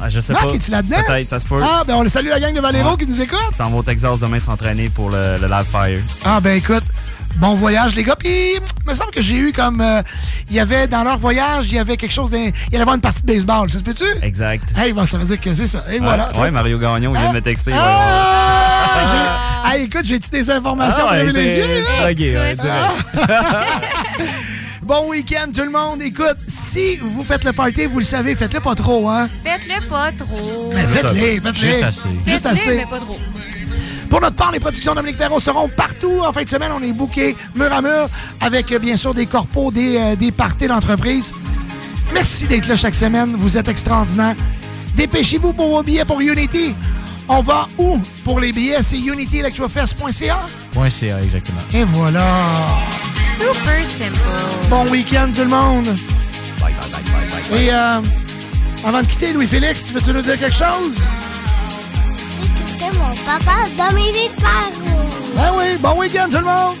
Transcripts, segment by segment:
Ah, je sais Marc, pas. es-tu là-dedans? Peut-être, ça se peut. Ah, ben on salue la gang de Ouais. qui nous écoute. Ils s'en vont au Texas demain s'entraîner pour le, le Live Fire. Ah, ben écoute, bon voyage, les gars. Puis, il me semble que j'ai eu comme. euh, Il y avait, dans leur voyage, il y avait quelque chose. d'un- Il allait avoir une partie de baseball, ça se peut-tu? Exact. Hey, bon, ça veut dire que c'est ça. Et Ouais, voilà. ouais, Mario Gagnon vient de me texter. ouais. Ah, j'ai- ah, écoute, j'ai-tu des informations Ah privilégiées, plugué, ouais. Bon week-end, tout le monde. Écoute, si vous faites le party, vous le savez, faites-le pas trop, hein? Faites-le pas trop. Mais faites-les, faites-les. Juste assez. Juste Faites-le, assez. mais pas trop. Pour notre part, les productions Dominique Perrault seront partout. En fin de semaine, on est booké mur à mur avec, euh, bien sûr, des corpos, des, euh, des parties d'entreprise. Merci d'être là chaque semaine. Vous êtes extraordinaires. Dépêchez-vous pour vos billets pour Unity. On va où pour les billets? C'est unityelectrofest.ca. Point CA, exactement. Et voilà. Super simple. Bon week-end, tout le monde. Et euh, avant de quitter, Louis-Félix, tu veux-tu nous dire quelque chose? C'était mon papa Dominique. Ben oui, bon week-end, tout le monde.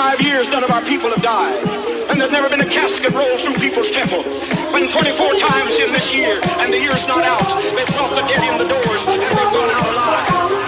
25 years, none of our people have died. And there's never been a casket rolled through people's temple. When 24 times in this year, and the year's not out, they've brought the dead in the doors, and they've gone out alive.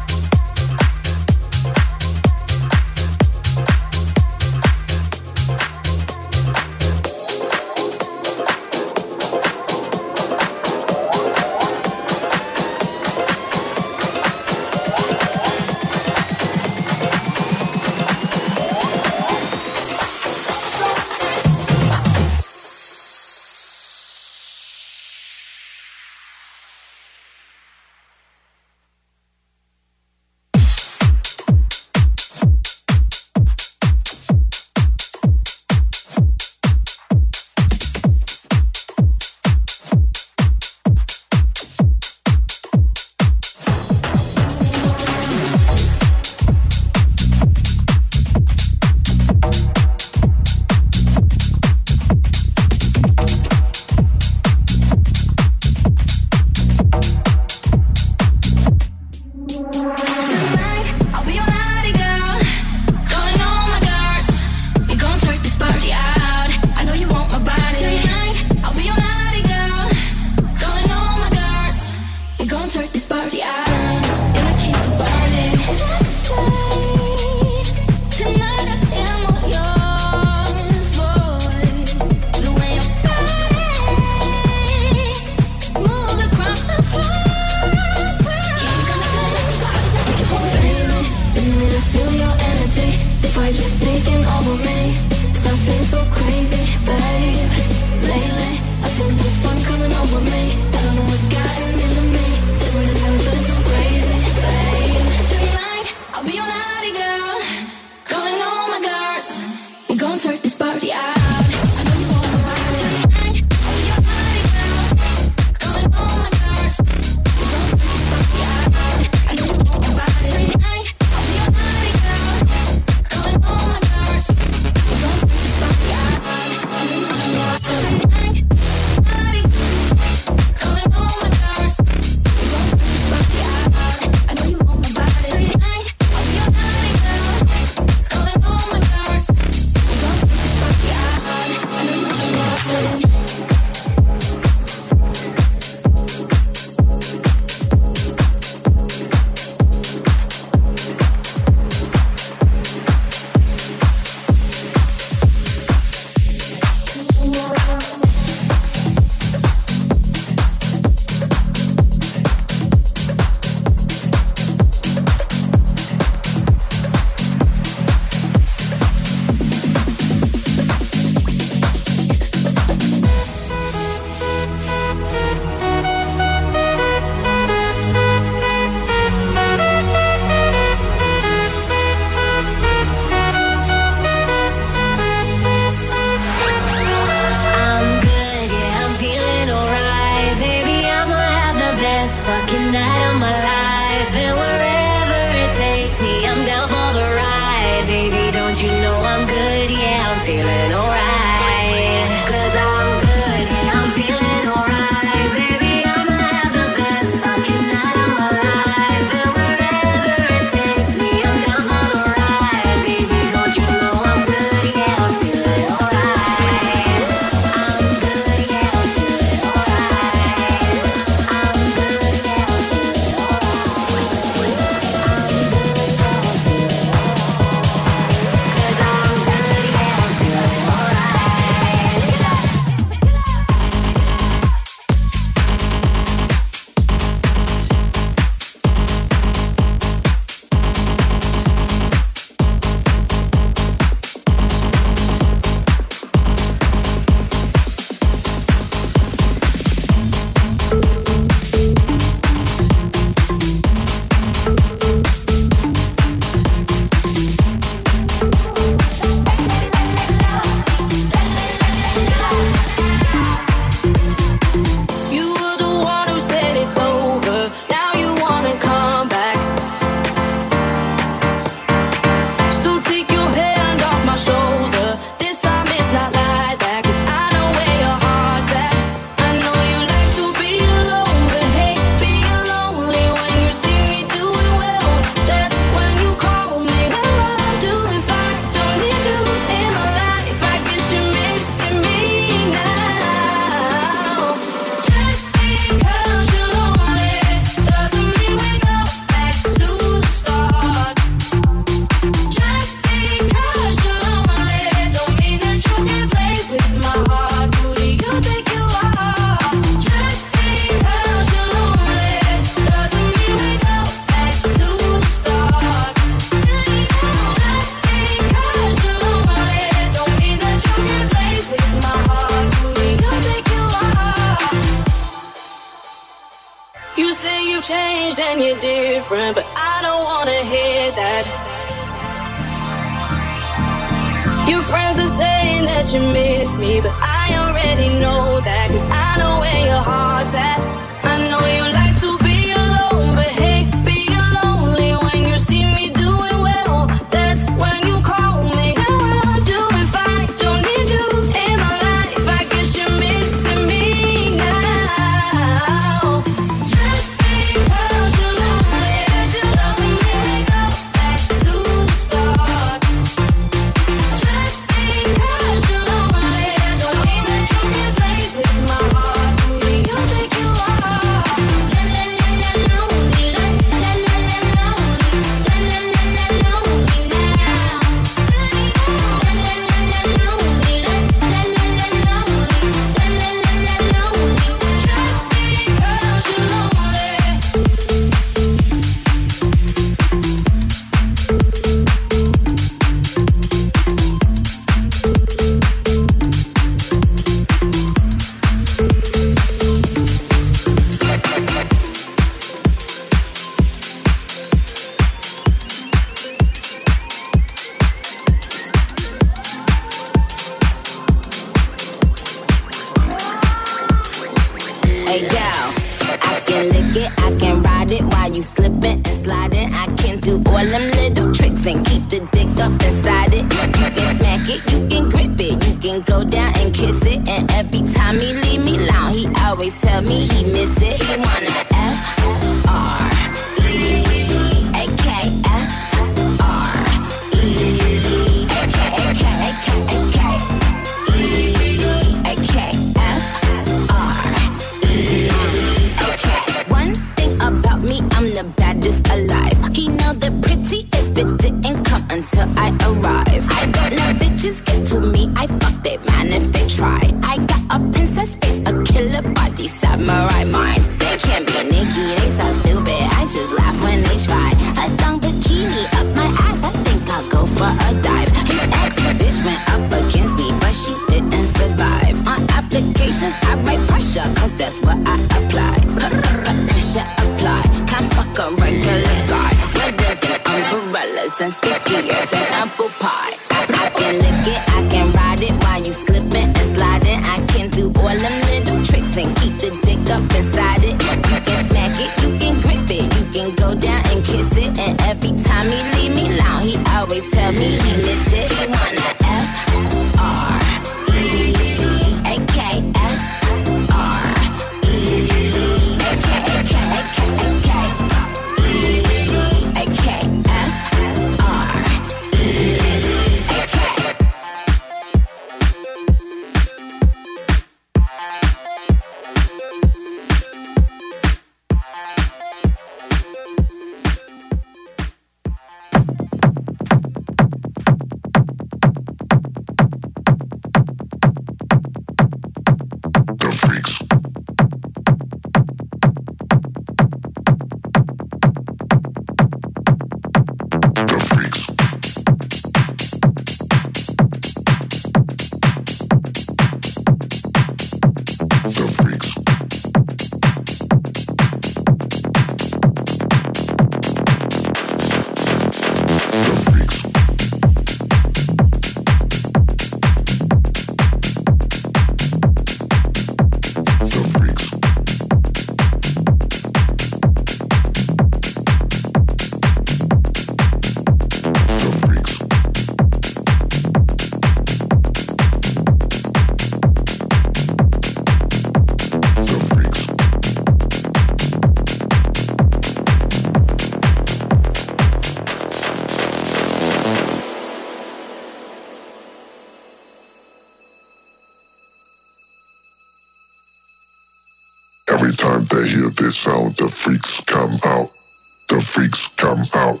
out.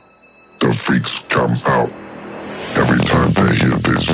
The freaks come out. Every time they hear this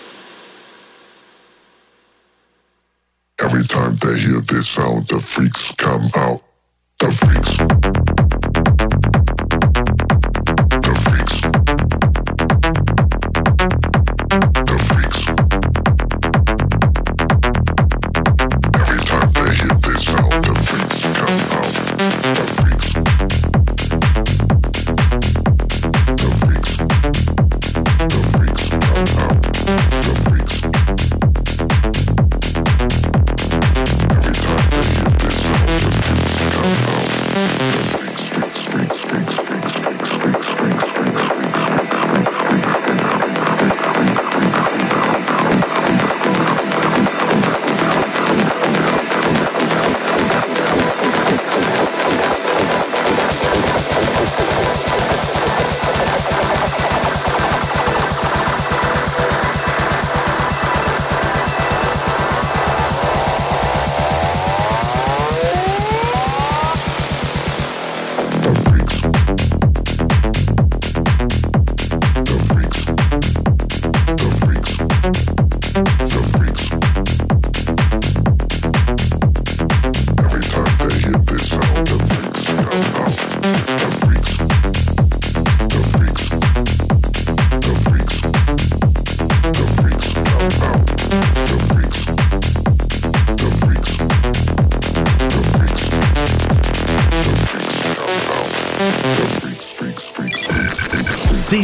Every time they hear this sound, the freaks come out. The freaks.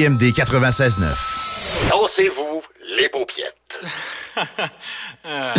CJMD 96.9. Dansez-vous les paupiètes.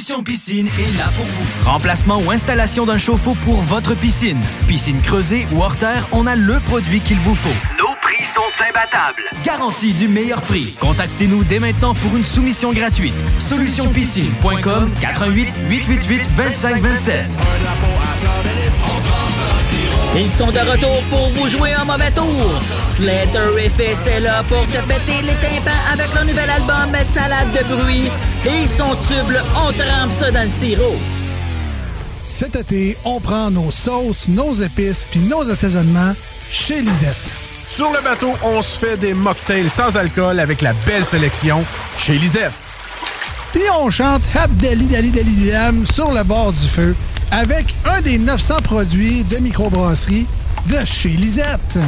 Solution Piscine est là pour vous. Remplacement ou installation d'un chauffe-eau pour votre piscine. Piscine creusée ou hors terre, on a le produit qu'il vous faut. Nos prix sont imbattables. Garantie du meilleur prix. Contactez-nous dès maintenant pour une soumission gratuite. Solutionpiscine.com 88 888 2527. Ils sont de retour pour vous jouer un mauvais tour. Slater FS est là pour te péter les tympans avec leur nouvel album Salade de bruit. Et son tube, on trempe ça dans le sirop. Cet été, on prend nos sauces, nos épices puis nos assaisonnements chez Lisette. Sur le bateau, on se fait des mocktails sans alcool avec la belle sélection chez Lisette. Puis on chante Abdali Dali Dali Dam sur le bord du feu avec un des 900 produits de microbrasserie de chez Lisette.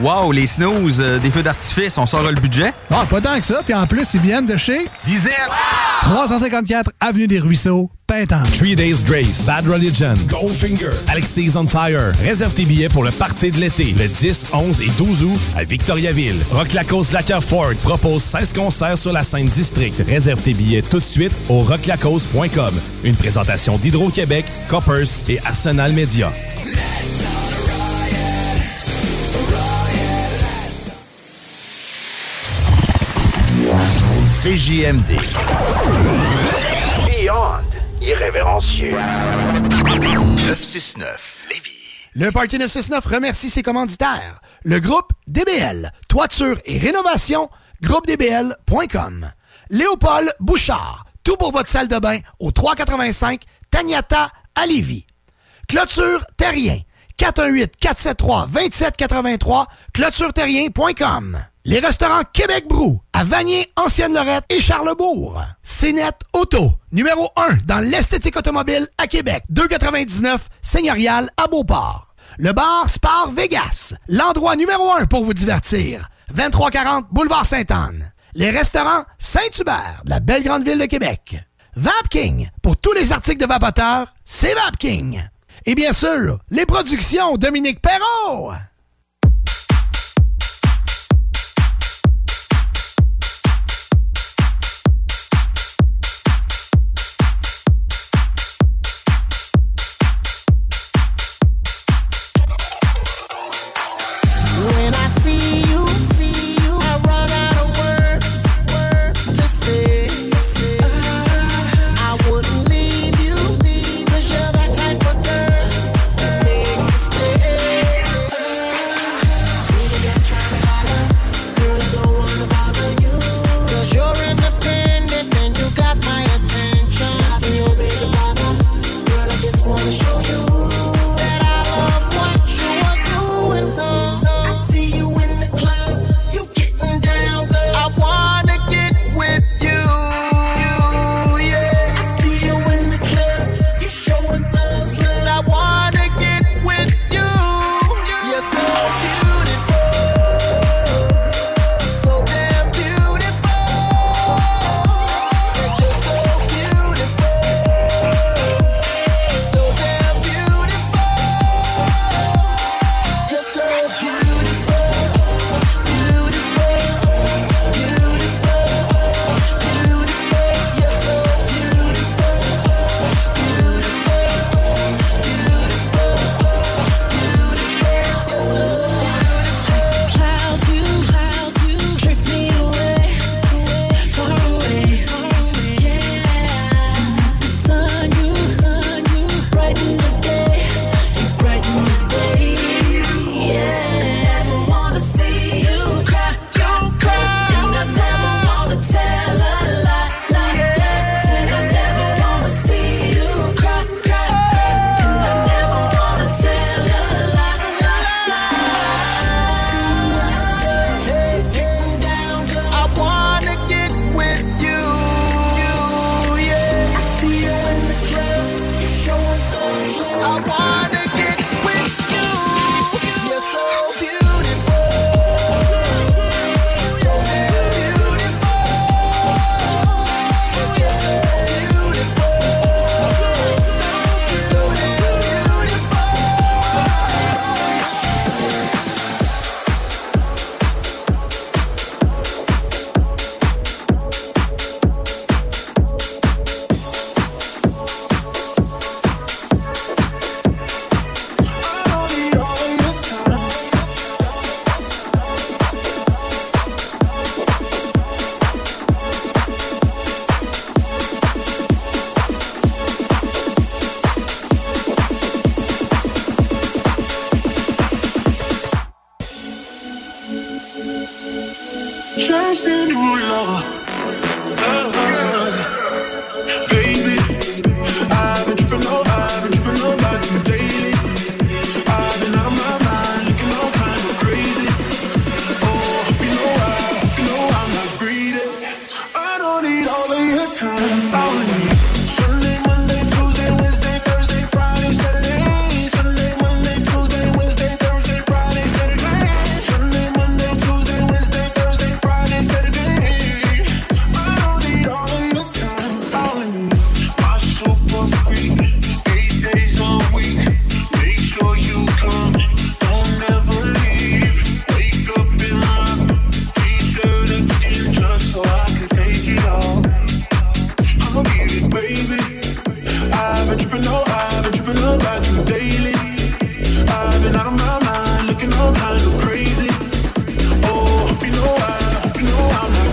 Wow, les snooze, euh, des feux d'artifice, on sort le budget? Ah, pas tant que ça. Puis en plus, ils viennent de chez Lisette. 354 Avenue des Ruisseaux, Pintemps. Three Days Grace, Bad Religion, Goldfinger, Alexis on Fire. Réserve tes billets pour le party de l'été, le 10, 11 et 12 août à Victoriaville. Rock Lacoste Lacker Ford propose 16 concerts sur la scène district. Réserve tes billets tout de suite au rocklacoste.com. Une présentation d'Hydro-Québec, Coppers et Arsenal Media. CJMD. Irrévérencieux. 969 Lévis. Le Party 969 remercie ses commanditaires. Le groupe DBL, toiture et rénovation, groupedbl.com. Léopold Bouchard, tout pour votre salle de bain au 385 Tagnata à Lévis. Clôture Terrien, 418-473-2783, clôtureterrien.com. Les restaurants Québec Brou, à Vanier, Ancienne-Lorette et Charlebourg. CNET Auto, numéro 1 dans l'esthétique automobile à Québec. 299 Seigneurial à Beauport. Le bar Spar Vegas, l'endroit numéro 1 pour vous divertir. 2340 Boulevard Sainte-Anne. Les restaurants Saint-Hubert, de la belle grande ville de Québec. Vapking, pour tous les articles de vapoteurs, c'est Vapking. Et bien sûr, les productions Dominique Perrault. know I'm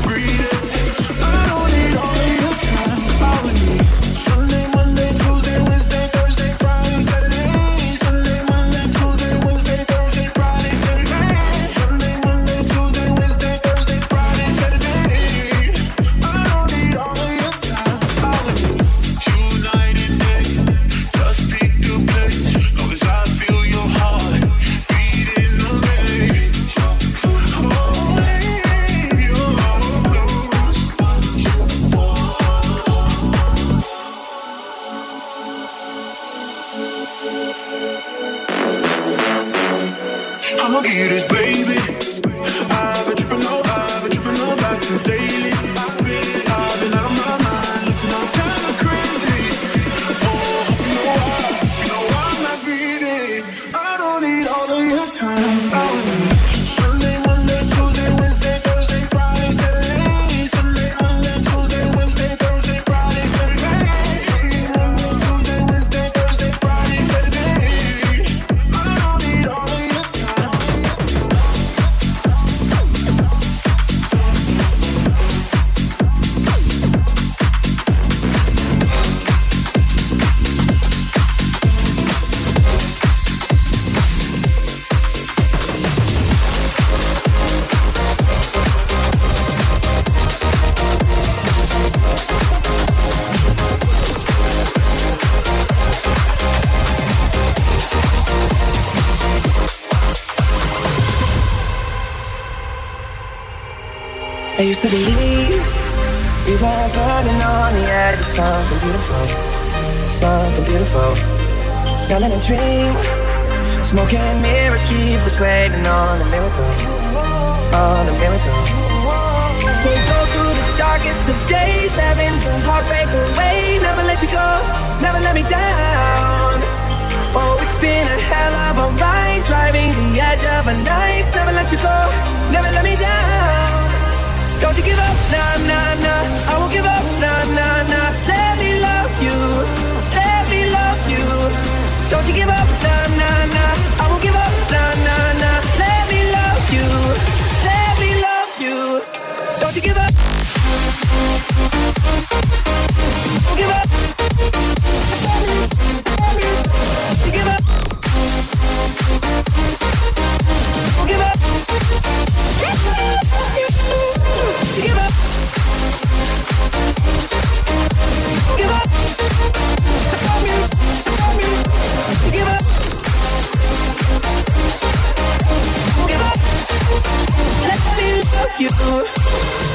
all in a dream. Smoke and mirrors keep us waiting on a miracle. On a miracle. So go through the darkest of days, heavens some heartbreak away. Never let you go, never let me down. Oh, it's been a hell of a ride, driving the edge of a knife. Never let you go, never let me down. Don't you give up, nah, nah, nah. I won't give up, nah, nah. Don't you give up. you.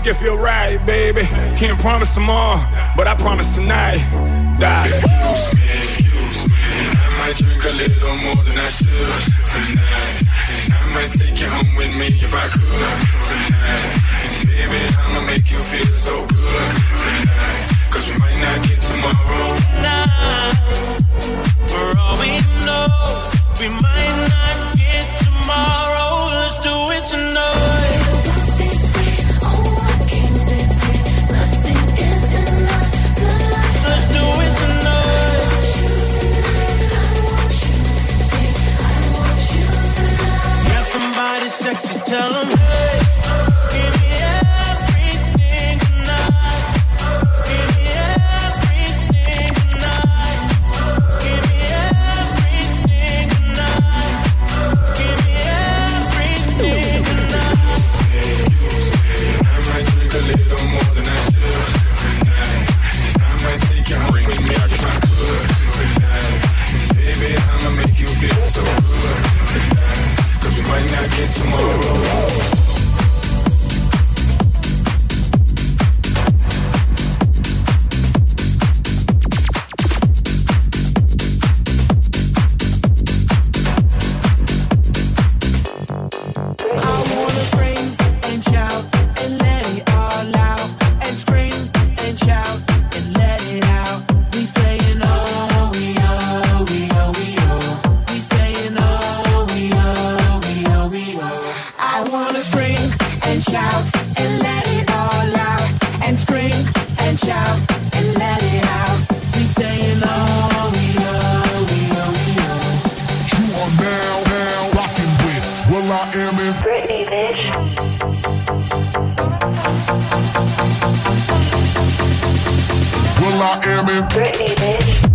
make it feel right, baby. Can't promise tomorrow, but I promise tonight. Die. Excuse me, excuse me. I might drink a little more than I should tonight. And I might take you home with me if I could tonight. And baby, I'ma make you feel so good tonight. Cause we might not get tomorrow. Britney, bitch. Will I am? Britney, bitch.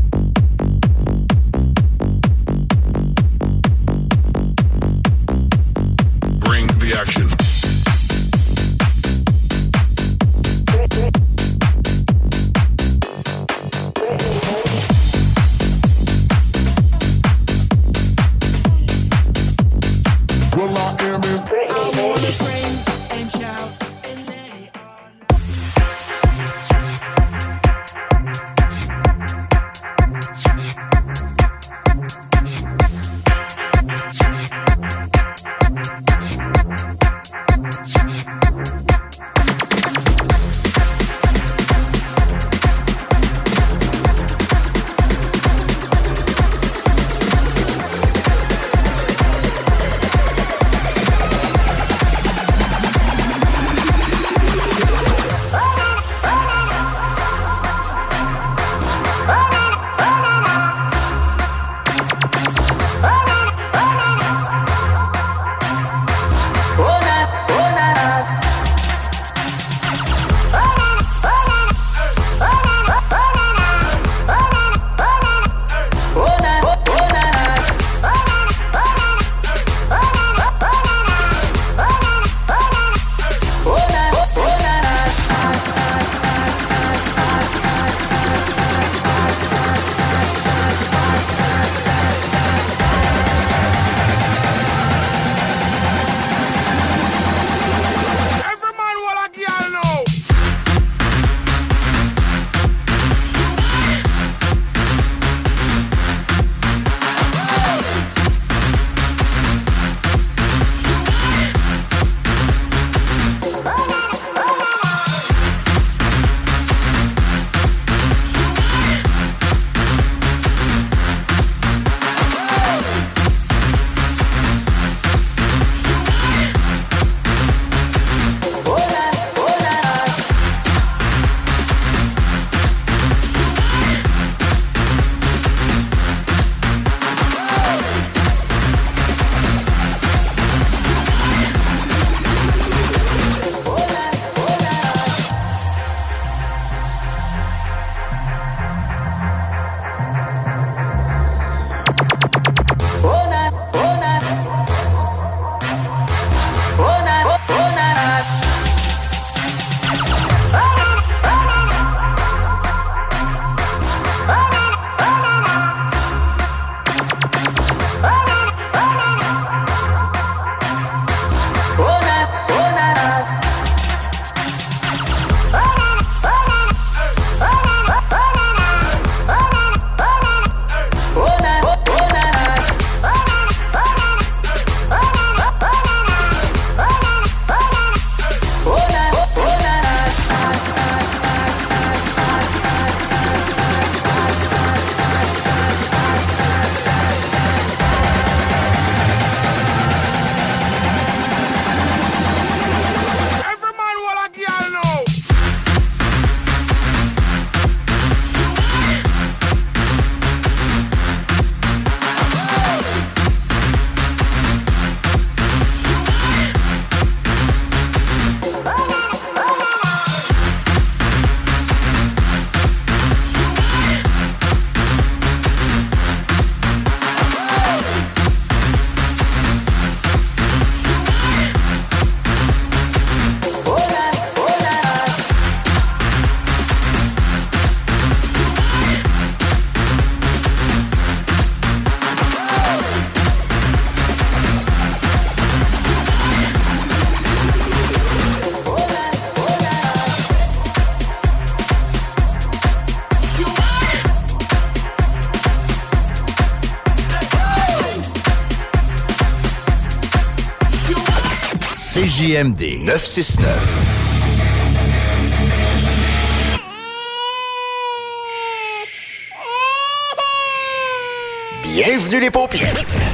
CJMD 969. Bienvenue les paupières.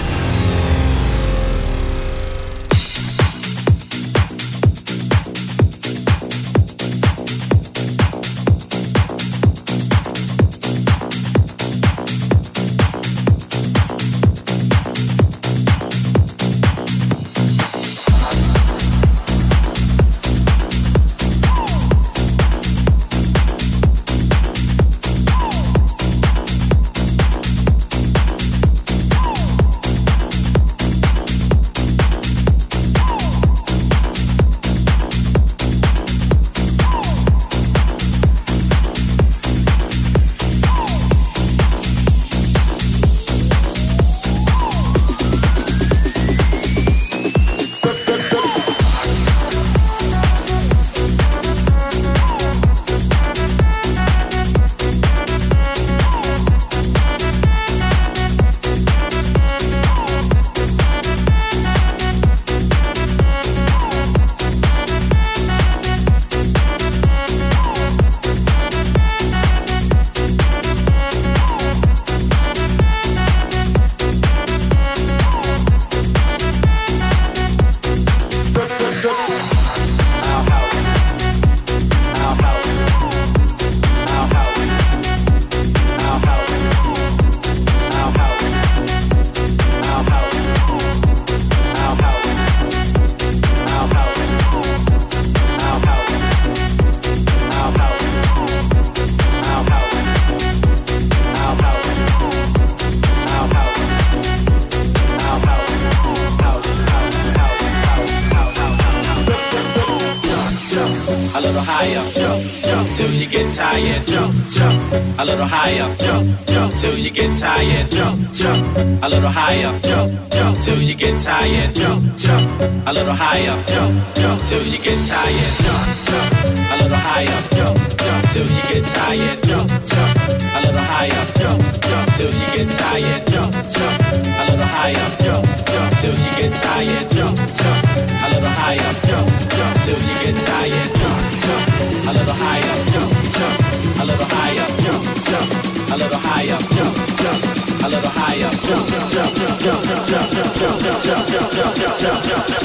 Higher, jump, jump till you get tired, jump, jump, a little higher, jump, jump till you get tired, jump, jump, a little higher, jump, jump till you get tired, jump, jump, a little higher, jump, jump till you get tired, jump, jump, a little higher, jump, jump till you get tired, jump, jump, a little higher, jump, jump till you get tired, jump, jump, a little higher, jump, jump, a little higher, jump, jump, a little higher, jump, jump, a little higher, jump, jump, jump, jump, jump, jump, jump, jump, jump, jump, jump, jump,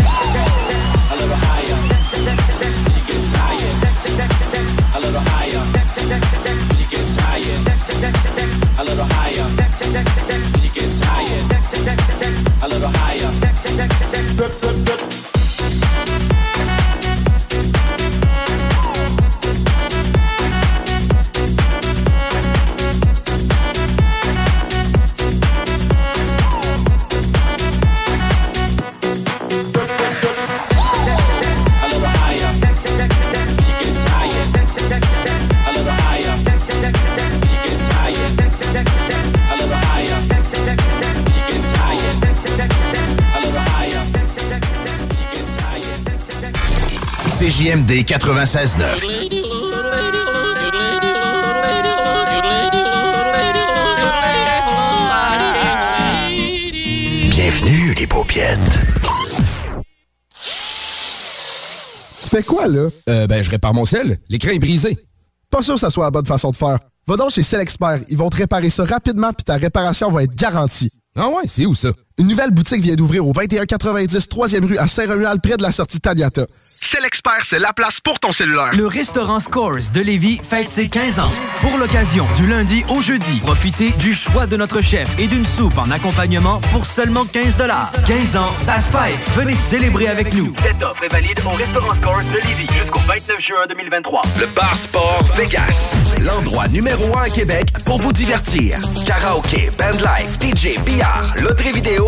A CJMD 96.9. Bienvenue, les paupiètes. Tu fais quoi, là? Euh, ben, je répare mon sel. L'écran est brisé. Pas sûr que ça soit la bonne façon de faire. Va donc chez Selexpert. Ils vont te réparer ça rapidement puis ta réparation va être garantie. Ah ouais, c'est où ça? Une nouvelle boutique vient d'ouvrir au 2190 3e rue à Saint-Romuald, près de la sortie Taniata. Selexpert, c'est la place pour ton cellulaire. Le restaurant Scores de Lévis fête ses 15 ans. Pour l'occasion, du lundi au jeudi, profitez du choix de notre chef et d'une soupe en accompagnement pour seulement 15 15 ans, ça se fête. Venez célébrer avec nous. Cette offre est valide au restaurant Scores de Lévis jusqu'au 29 juin 2023. Le Bar Sport Vegas. L'endroit numéro un à Québec pour vous divertir. Karaoke, bandlife, DJ, billard, loterie vidéo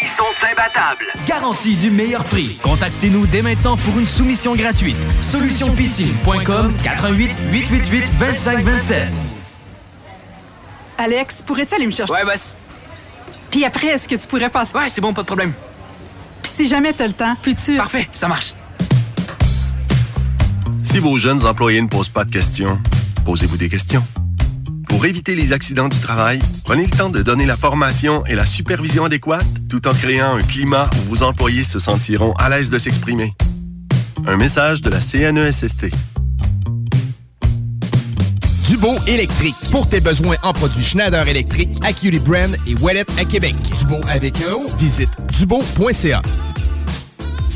prix sont imbattables. Garantie du meilleur prix. Contactez-nous dès maintenant pour une soumission gratuite. Solutionpiscine.com 88 888 2527. Alex, pourrais-tu aller me chercher? Ouais, boss. Puis après, est-ce que tu pourrais passer? Ouais, c'est bon, pas de problème. Puis si jamais t'as le temps, peux-tu... Parfait, ça marche. Si vos jeunes employés ne posent pas de questions, posez-vous des questions. Pour éviter les accidents du travail, prenez le temps de donner la formation et la supervision adéquate tout en créant un climat où vos employés se sentiront à l'aise de s'exprimer. Un message de la CNESST. Dubo électrique. Pour tes besoins en produits Schneider électrique, Acuity Brand et Wallet à Québec. Dubo avec un O. Visite dubo.ca.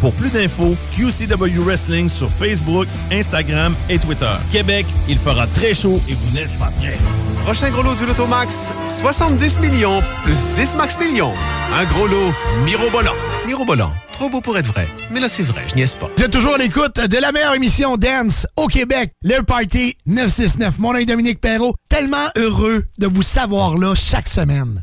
Pour plus d'infos, QCW Wrestling sur Facebook, Instagram et Twitter. Québec, il fera très chaud et vous n'êtes pas prêts. Prochain gros lot du Lotomax, 70 millions plus 10 max millions. Un gros lot mirobolant. Mirobolant, trop beau pour être vrai. Mais là, c'est vrai, je niaise pas. Vous êtes toujours à l'écoute de la meilleure émission Dance au Québec, le Party 969. Mon nom est Dominique Perrault. Tellement heureux de vous savoir là chaque semaine.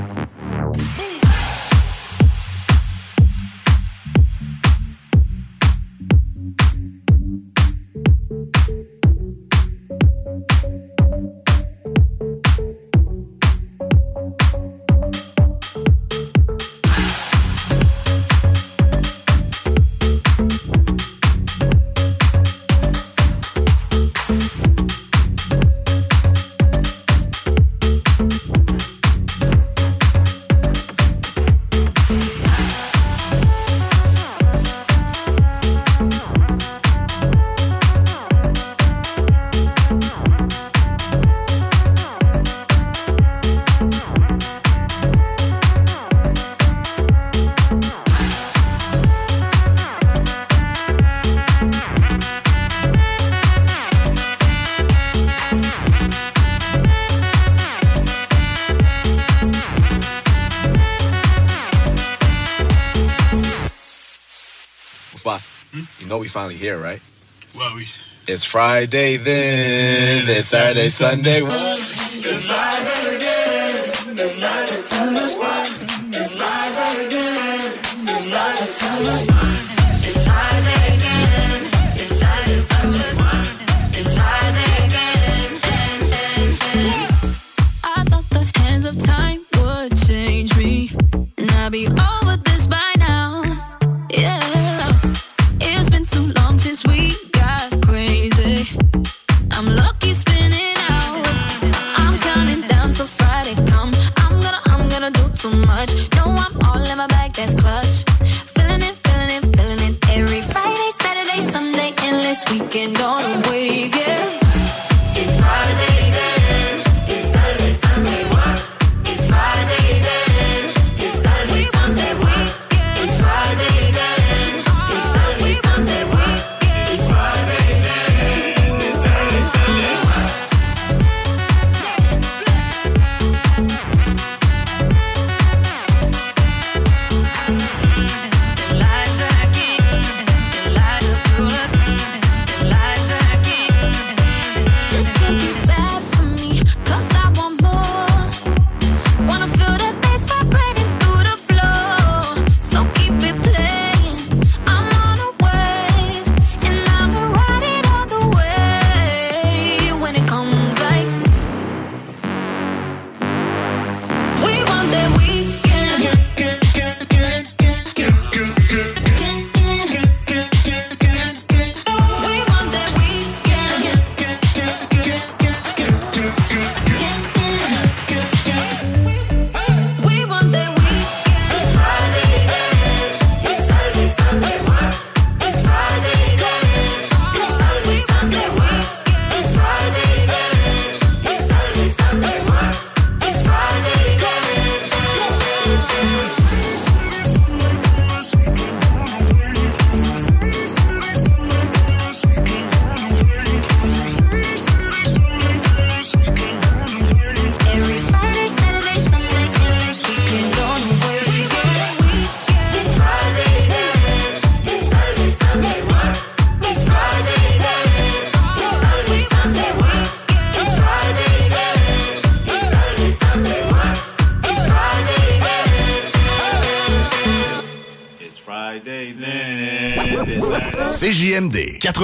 Finally here, right? Well, we. It's Friday then, it's Saturday, Sunday.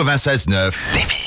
96.9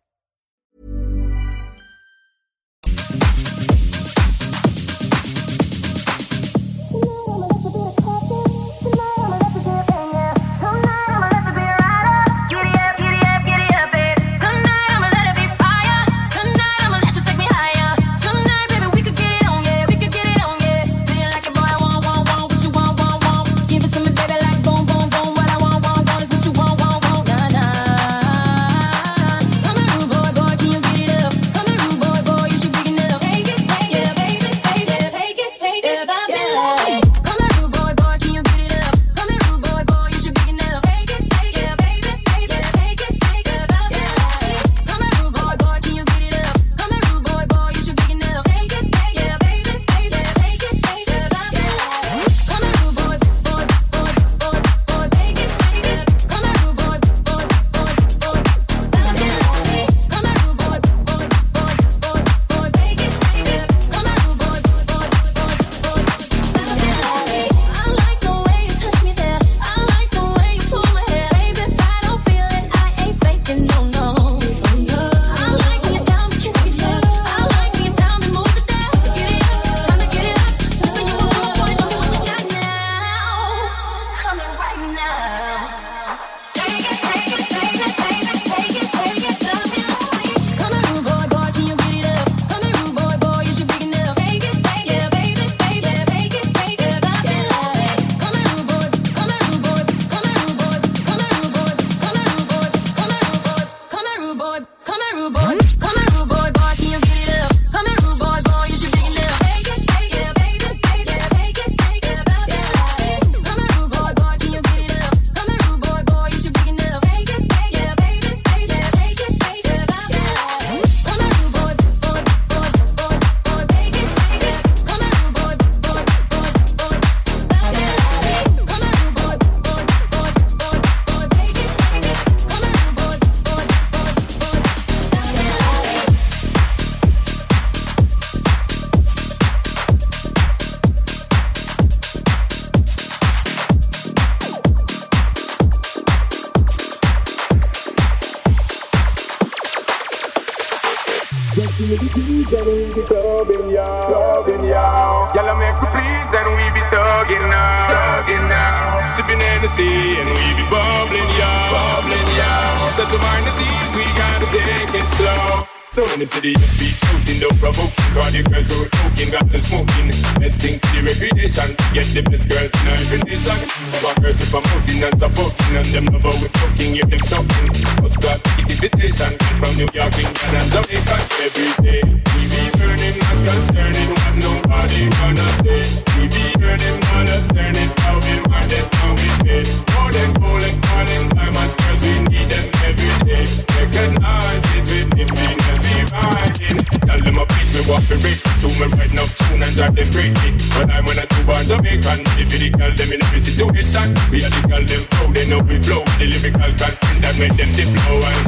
they know we flow. The lyrical content that make them the flow. And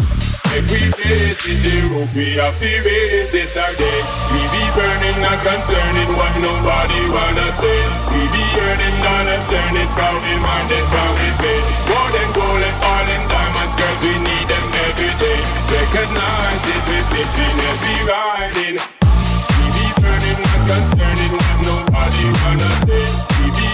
every day see the roof we have to raise it again. We be burning, not concerning what nobody wanna say. We be earning, not concerning from in mind and from in faith. Gold and gold and all and diamonds, girls, we need them every day. Recognize it, we're pitching every riding. We be burning, not concerning what nobody wanna say.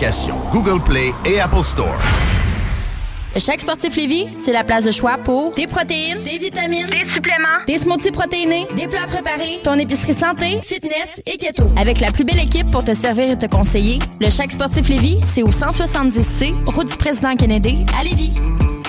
l'application Google Play et Apple Store. Le Chèque Sportif Lévis, c'est la place de choix pour des protéines, des vitamines, des suppléments, des smoothies protéinés, des plats préparés, ton épicerie santé, fitness et keto. Avec la plus belle équipe pour te servir et te conseiller, le Chèque Sportif Lévis, c'est au 170C, route du président Kennedy, à Lévis.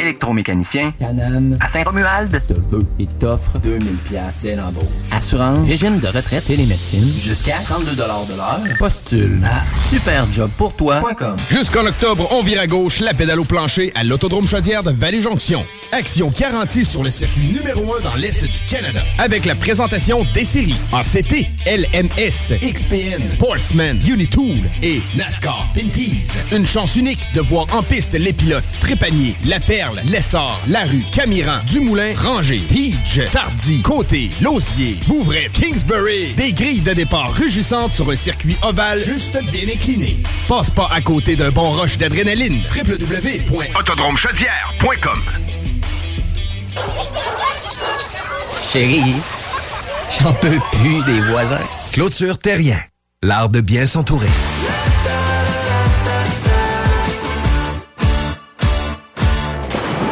Électromécanicien. Canam. À Saint-Romuald. Te veut et t'offre 2000 pièces dès l'embauche. Assurance. Régime de retraite et les médecines. Jusqu'à 32 de l'heure. Postule à superjobpourtoi.com. Jusqu'en octobre, on vire à gauche la pédale au plancher à l'Autodrome Chaudière de Vallée-Jonction. Action garantie sur le circuit numéro 1 dans l'Est du Canada. Avec la présentation des séries en CT, LMS, XPN, Sportsman, Unitool et NASCAR Pinties. Une chance unique de voir en piste les pilotes Trépanier, La Perle, Lessard, Larue, Camiran, Dumoulin, Ranger, Tige, Tardy, Côté, Lausier, Kingsbury. Des grilles de départ rugissantes sur un circuit ovale juste bien incliné. Passe pas à côté d'un bon rush d'adrénaline. www.autodromechaudière.com Chérie, j'en peux plus des voisins. Clôture Terrien, l'art de bien s'entourer.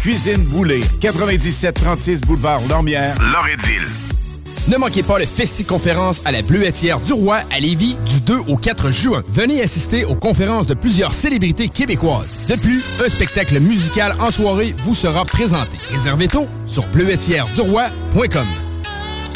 Cuisine Boulée, 9736 boulevard Lormière, Loretteville. Ne manquez pas le Festi-conférence à la Bleuetière du Roi à Lévis du 2 au 4 juin. Venez assister aux conférences de plusieurs célébrités québécoises. De plus, un spectacle musical en soirée vous sera présenté. Réservez tôt sur bleuetièreduroy.com.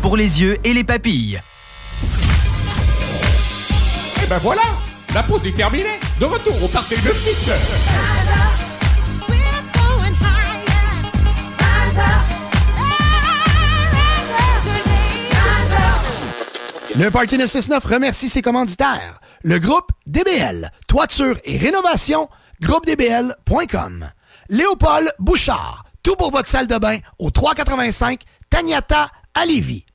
pour les yeux et les papilles. Et ben voilà, la pause est terminée. De retour au party de 6 Le Party 969 remercie ses commanditaires. Le groupe DBL, toiture et rénovation, groupedbl.com. Léopold Bouchard, tout pour votre salle de bain au 385 Tagnata à Lévis.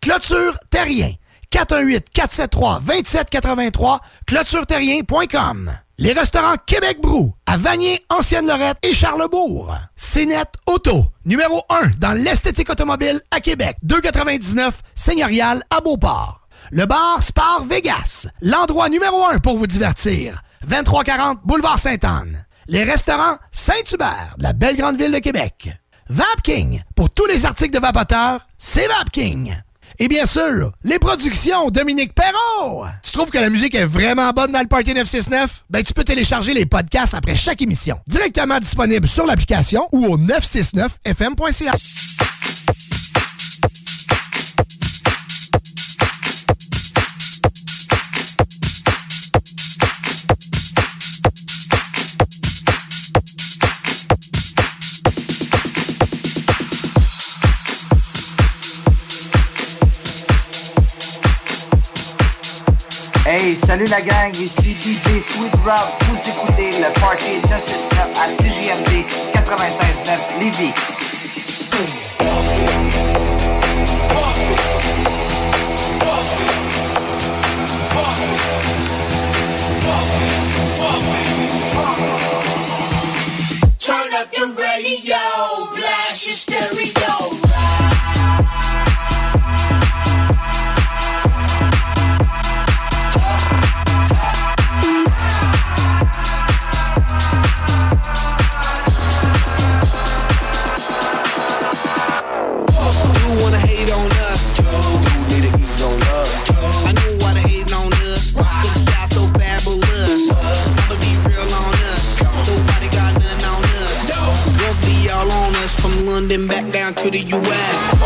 Clôture Terrien, 418-473-2783, clôtureterrien.com. Les restaurants Québec Brou, à Vanier, Ancienne-Lorette et Charlebourg. CNET Auto, numéro 1 dans l'esthétique automobile à Québec, 299 Seigneurial à Beauport. Le bar Spar Vegas, l'endroit numéro 1 pour vous divertir. 2340 Boulevard Sainte-Anne. Les restaurants Saint-Hubert, de la belle grande ville de Québec. Vapking, pour tous les articles de vapoteurs, c'est Vapking. Et bien sûr, les productions Dominique Perrault. Tu trouves que la musique est vraiment bonne dans le Party 969? Ben, tu peux télécharger les podcasts après chaque émission. Directement disponible sur l'application ou au 969fm.ca. salut la gang, ici DJ Sweet Route. Vous écoutez le Party 969 à CJMD 96.9 Lévis. Turn up your radio, blast your. do you act?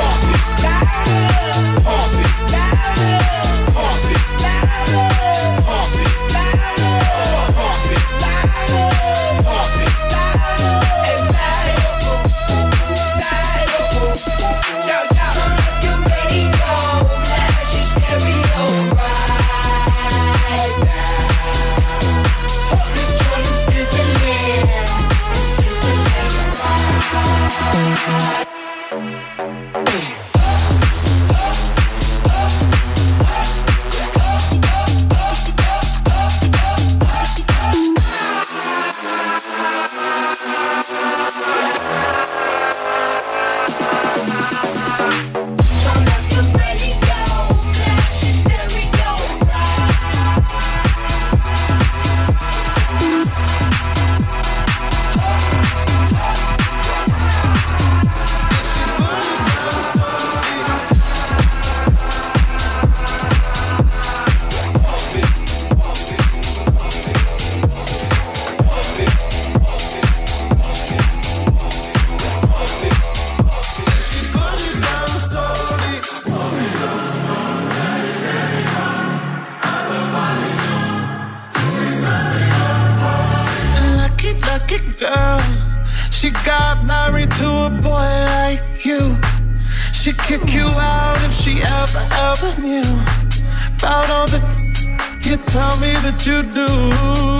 Tell me that you do.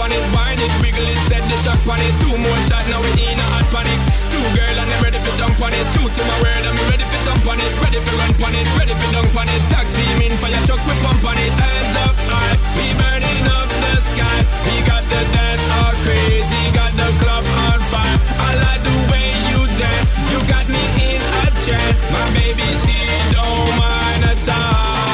on it, wind it, wiggle it, set the track on it. Two more shots, now we in a hot panic. Two girl and I'm ready for jump on it. Two to my word, I'm ready for jump on it. Ready for run on it, ready for dunk on it. Tag team in fire truck, we pump on it. Hands up high, we burning up the sky. We got the dance all crazy, got the club on fire. I like the way you dance, you got me in a trance. My baby, she don't mind at all.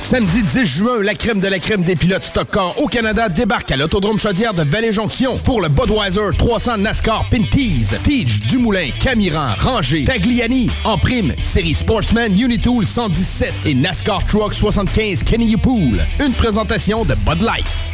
Samedi 10 juin, la crème de la crème des pilotes Stock Car au Canada débarque à l'Autodrome Chaudière de Vallée-Jonction pour le Budweiser 300 NASCAR Pinties, Teach, Dumoulin, Camiran, Ranger, Tagliani, en prime, série Sportsman Unitool 117 et NASCAR Truck 75 Kenny Pool. Une présentation de Bud Light.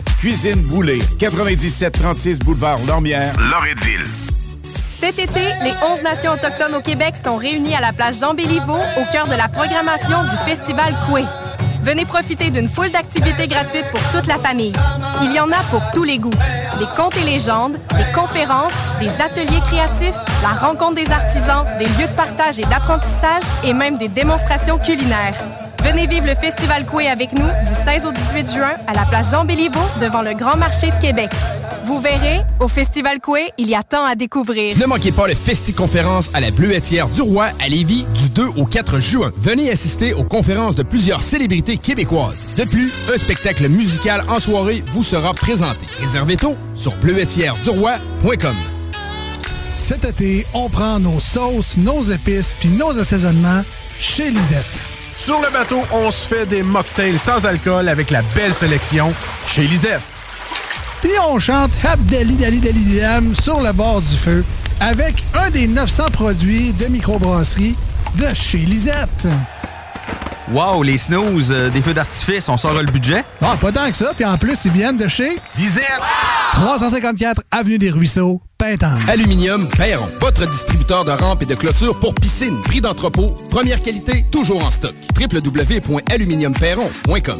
Cuisine Boulée, 9736 boulevard Lormière, Loretteville. Cet été, les 11 nations autochtones au Québec sont réunies à la place Jean-Béliveau au cœur de la programmation du Festival Coué. Venez profiter d'une foule d'activités gratuites pour toute la famille. Il y en a pour tous les goûts. Des contes et légendes, des conférences, des ateliers créatifs, la rencontre des artisans, des lieux de partage et d'apprentissage et même des démonstrations culinaires. Venez vivre le Festival Coué avec nous du 16 au 18 juin à la place Jean-Béliveau devant le Grand Marché de Québec. Vous verrez, au Festival Coué, il y a tant à découvrir. Ne manquez pas le Festi-conférence à la Bleuetière du Roi à Lévis du 2 au 4 juin. Venez assister aux conférences de plusieurs célébrités québécoises. De plus, un spectacle musical en soirée vous sera présenté. Réservez tôt sur bleuetièreduroi.com. Cet été, on prend nos sauces, nos épices puis nos assaisonnements chez Lisette. Sur le bateau, on se fait des mocktails sans alcool avec la belle sélection chez Lisette. Puis on chante Abdali Dali Dali Dam sur le bord du feu avec un des 900 produits de microbrasserie de chez Lisette. Wow, les snooze, euh, des feux d'artifice, on sort le budget? Ah, pas tant que ça. Puis en plus, ils viennent de chez Lisette! 354 Avenue des Ruisseaux, Pintante. Aluminium Perron, votre distributeur de rampes et de clôtures pour piscine. Prix d'entrepôt, première qualité, toujours en stock. www.aluminiumperron.com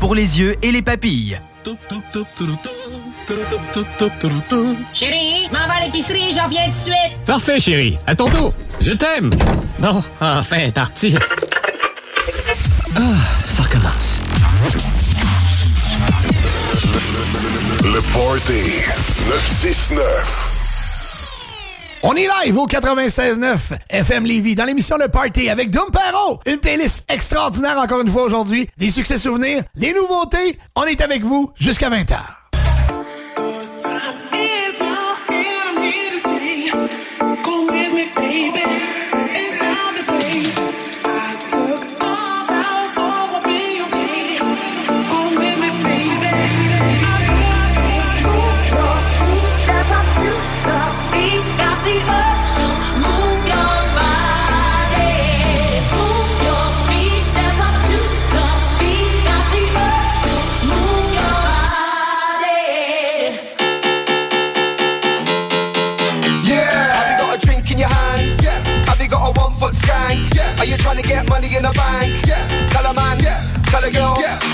pour les yeux et les papilles. Chérie, m'en va à l'épicerie, j'en viens tout de suite. Parfait, chérie. À ton tour. Je t'aime. Bon, enfin, parti. Ah, ça recommence. Le Party 969. On est live au 96.9 FM Lévis dans l'émission Le Party avec Perro. Une playlist extraordinaire encore une fois aujourd'hui. Des succès souvenirs, des nouveautés. On est avec vous jusqu'à 20h. Money in the bank? Yeah. Tell a man. Yeah. Tell a girl. Yeah.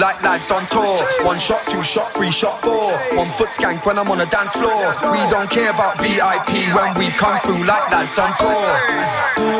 like lads on tour. One shot, two shot, three shot, four. One foot skank when I'm on the dance floor. We don't care about VIP when we come through like lads on tour.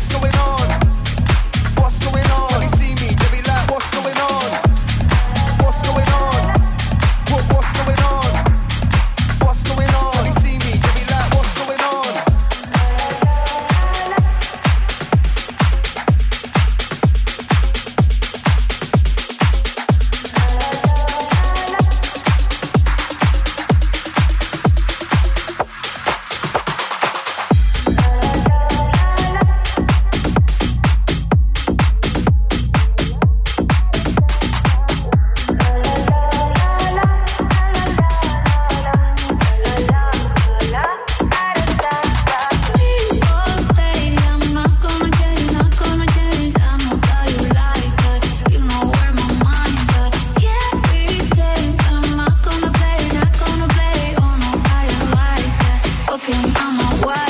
What, what's going on? I'm a wild.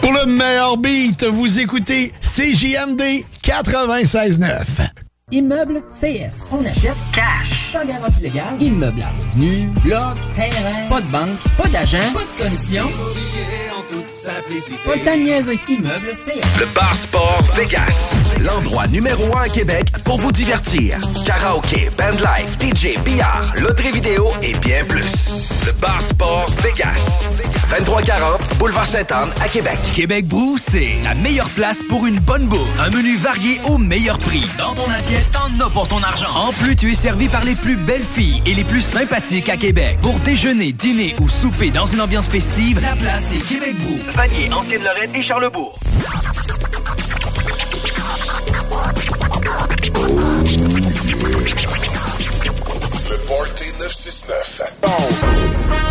Pour le meilleur beat, vous écoutez CJMD 96.9. Immeuble CS. On achète cash. Sans garantie légale. Immeuble à revenus. Bloc. Terrain. Pas de banque. Pas d'agent. Pas de commission. Pas de temps de. Immeuble CS. Le Bar Sport Vegas. L'endroit numéro un à Québec pour vous divertir. Karaoke, bandlife, DJ, billard, loterie vidéo et bien plus. Le Bar Sport Vegas. 2340 Boulevard Sainte-Anne à Québec. Québec Brou, c'est la meilleure place pour une bonne bouffe. Un menu varié au meilleur prix. Dans ton assiette, t'en as pour ton argent. En plus, tu es servi par les plus belles filles et les plus sympathiques à Québec. Pour déjeuner, dîner ou souper dans une ambiance festive, la place est Québec Brou. Vanier, Ancienne-Lorraine et Charlebourg. Le Party 969.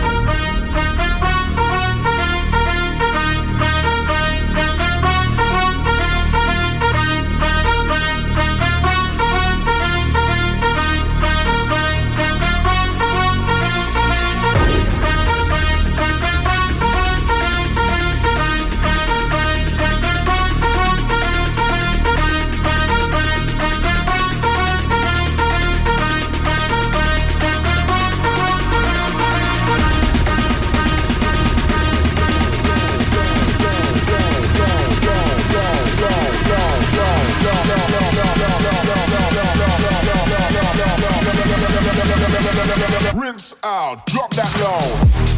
Rinse out, drop that low.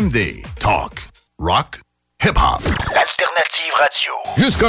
CJMD.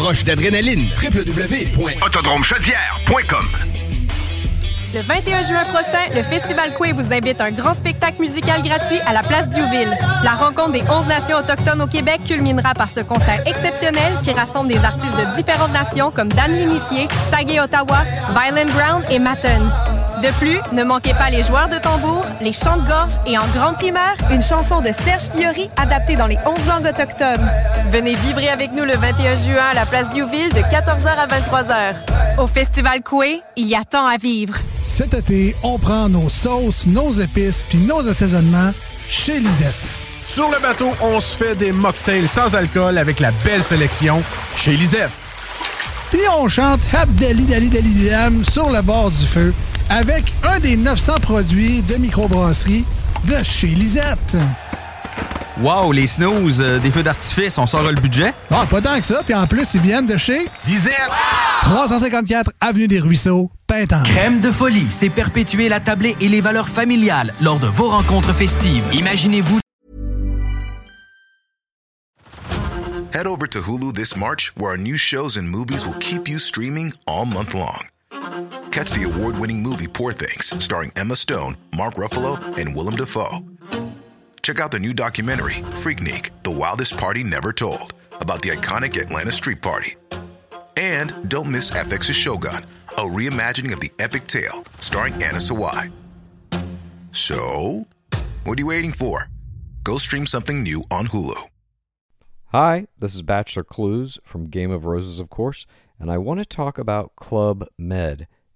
rush d'adrénaline. www.autodromechaudière.com Le 21 juin prochain, le Festival Coué vous invite à un grand spectacle musical gratuit à la place Diouville. La rencontre des 11 nations autochtones au Québec culminera par ce concert exceptionnel qui rassemble des artistes de différentes nations comme Dan L'Initié, Sagé Ottawa, Violent Ground et Matten. De plus, ne manquez pas les joueurs de tambour, les chants de gorge et en grande primaire, une chanson de Serge Fiori adaptée dans les 11 langues autochtones. Venez vibrer avec nous le 21 juin à la place Diouville de 14h à 23h. Au Festival Coué, il y a tant à vivre. Cet été, on prend nos sauces, nos épices puis nos assaisonnements chez Lisette. Sur le bateau, on se fait des mocktails sans alcool avec la belle sélection chez Lisette. Puis on chante Abdali Dali Dali Dam sur le bord du feu avec un des 900 produits de microbrasserie de chez Lisette. Wow, les snooze, euh, des feux d'artifice, on sort le budget? Ah, pas tant que ça. Puis en plus, ils viennent de chez Lisette. 354 Avenue des Ruisseaux, Pintan. Crème de folie, c'est perpétuer la tablée et les valeurs familiales lors de vos rencontres festives. Imaginez-vous Head over to Hulu this March, where our new shows and movies will keep you streaming all month long. Catch the award winning movie Poor Things, starring Emma Stone, Mark Ruffalo, and Willem Dafoe. Check out the new documentary, Freaknik The Wildest Party Never Told, about the iconic Atlanta Street Party. And don't miss FX's Shogun, a reimagining of the epic tale, starring Anna Sawai. So, what are you waiting for? Go stream something new on Hulu. Hi, this is Bachelor Clues from Game of Roses, of course, and I want to talk about Club Med.